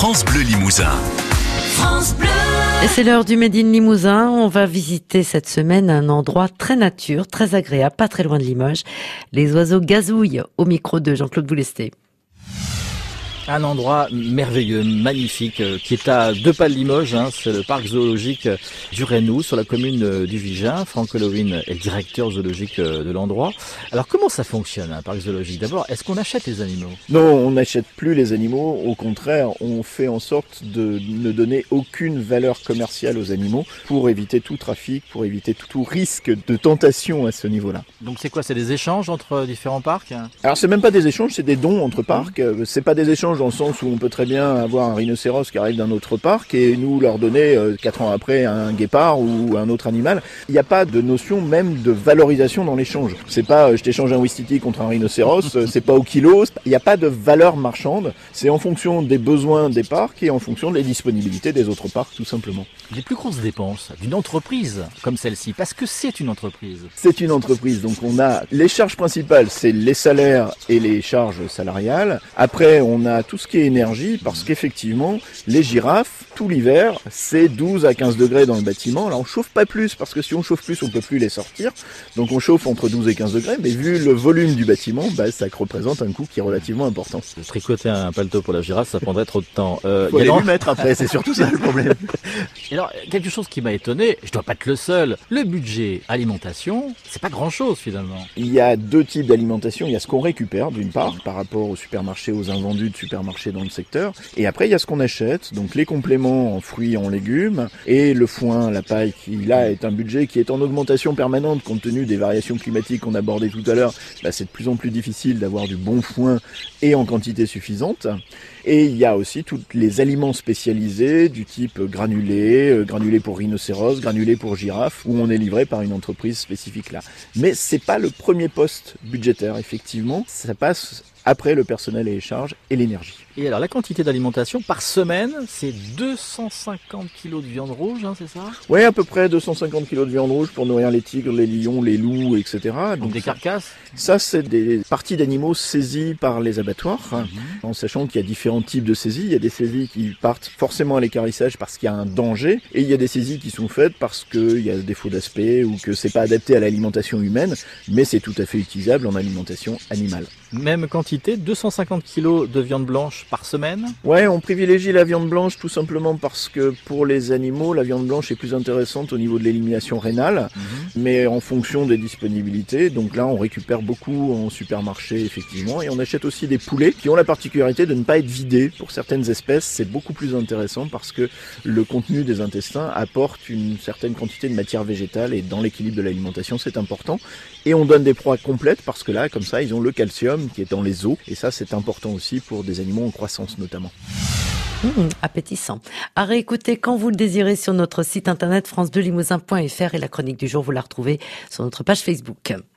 France Bleu Limousin. Et c'est l'heure du Made in Limousin. On va visiter cette semaine un endroit très nature, très agréable, pas très loin de Limoges. Les oiseaux gazouillent au micro de Jean-Claude Boulesté. Un endroit merveilleux, magnifique, euh, qui est à deux pas de Limoges. Hein, c'est le parc zoologique du Rénou, sur la commune euh, du Vigin. Franck Hollowin est le directeur zoologique euh, de l'endroit. Alors comment ça fonctionne un parc zoologique? D'abord, est-ce qu'on achète les animaux? Non, on n'achète plus les animaux. Au contraire, on fait en sorte de ne donner aucune valeur commerciale aux animaux pour éviter tout trafic, pour éviter tout risque de tentation à ce niveau-là. Donc c'est quoi? C'est des échanges entre différents parcs? Alors c'est même pas des échanges, c'est des dons entre parcs. C'est pas des échanges dans le sens où on peut très bien avoir un rhinocéros qui arrive d'un autre parc et nous leur donner euh, quatre ans après un guépard ou un autre animal. Il n'y a pas de notion même de valorisation dans l'échange. C'est pas euh, je t'échange un Wistiti contre un rhinocéros, euh, c'est pas au kilo. Il n'y a pas de valeur marchande. C'est en fonction des besoins des parcs et en fonction des disponibilités des autres parcs tout simplement. Les plus grosses dépenses d'une entreprise comme celle-ci, parce que c'est une entreprise. C'est une entreprise, donc on a les charges principales, c'est les salaires et les charges salariales. Après, on a tout ce qui est énergie, parce qu'effectivement, les girafes, tout l'hiver, c'est 12 à 15 degrés dans le bâtiment. Là, on chauffe pas plus, parce que si on chauffe plus, on peut plus les sortir. Donc on chauffe entre 12 et 15 degrés, mais vu le volume du bâtiment, bah, ça représente un coût qui est relativement important. Tricoter un paletot pour la girafe, ça prendrait trop de temps. Euh, Faut aller mettre après, c'est surtout ça le problème. Alors, quelque chose qui m'a étonné, je dois pas être le seul, le budget alimentation, c'est pas grand chose finalement. Il y a deux types d'alimentation. Il y a ce qu'on récupère d'une part par rapport au supermarché, aux invendus de supermarché dans le secteur. Et après, il y a ce qu'on achète, donc les compléments en fruits, en légumes, et le foin, la paille, qui là est un budget qui est en augmentation permanente compte tenu des variations climatiques qu'on abordait tout à l'heure. Bah, c'est de plus en plus difficile d'avoir du bon foin et en quantité suffisante. Et il y a aussi tous les aliments spécialisés du type granulé, euh, granulé pour rhinocéros, granulé pour girafe, où on est livré par une entreprise spécifique là. Mais c'est pas le premier poste budgétaire, effectivement. Ça passe après le personnel et les charges et l'énergie. Et alors la quantité d'alimentation par semaine, c'est 250 kg de viande rouge, hein, c'est ça? Oui, à peu près 250 kg de viande rouge pour nourrir les tigres, les lions, les loups, etc. Donc, des carcasses? Ça, c'est des parties d'animaux saisies par les abattoirs, mhm. en sachant qu'il y a différents types de saisies. Il y a des saisies qui partent forcément à l'écarissage parce qu'il y a un danger, et il y a des saisies qui sont faites parce qu'il y a défaut d'aspect ou que c'est pas adapté à l'alimentation humaine, mais c'est tout à fait utilisable en alimentation animale. Même quantité, 250 kg de viande blanche par semaine Ouais, on privilégie la viande blanche tout simplement parce que pour les animaux, la viande blanche est plus intéressante au niveau de l'élimination rénale, mhm. Mais en fonction des disponibilités. Donc là, on récupère beaucoup en supermarché, effectivement, et on achète aussi des poulets qui ont la particularité de ne pas être vidés. Pour certaines espèces, c'est beaucoup plus intéressant parce que le contenu des intestins apporte une certaine quantité de matière végétale et dans l'équilibre de l'alimentation, c'est important. Et on donne des proies complètes parce que là, comme ça, ils ont le calcium qui est dans les os. Et ça, c'est important aussi pour des animaux en croissance notamment. Mmh, appétissant. À réécouter quand vous le désirez sur notre site internet france et la chronique du jour, vous la retrouvez sur notre page Facebook.